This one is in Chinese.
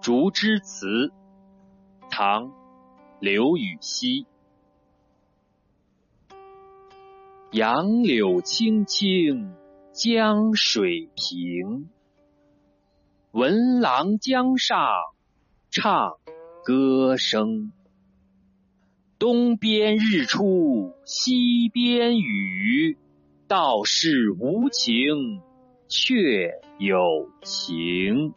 竹枝词唐刘禹锡。杨柳青青江水平闻郎江上唱歌声。东边日出西边雨道是无晴却有晴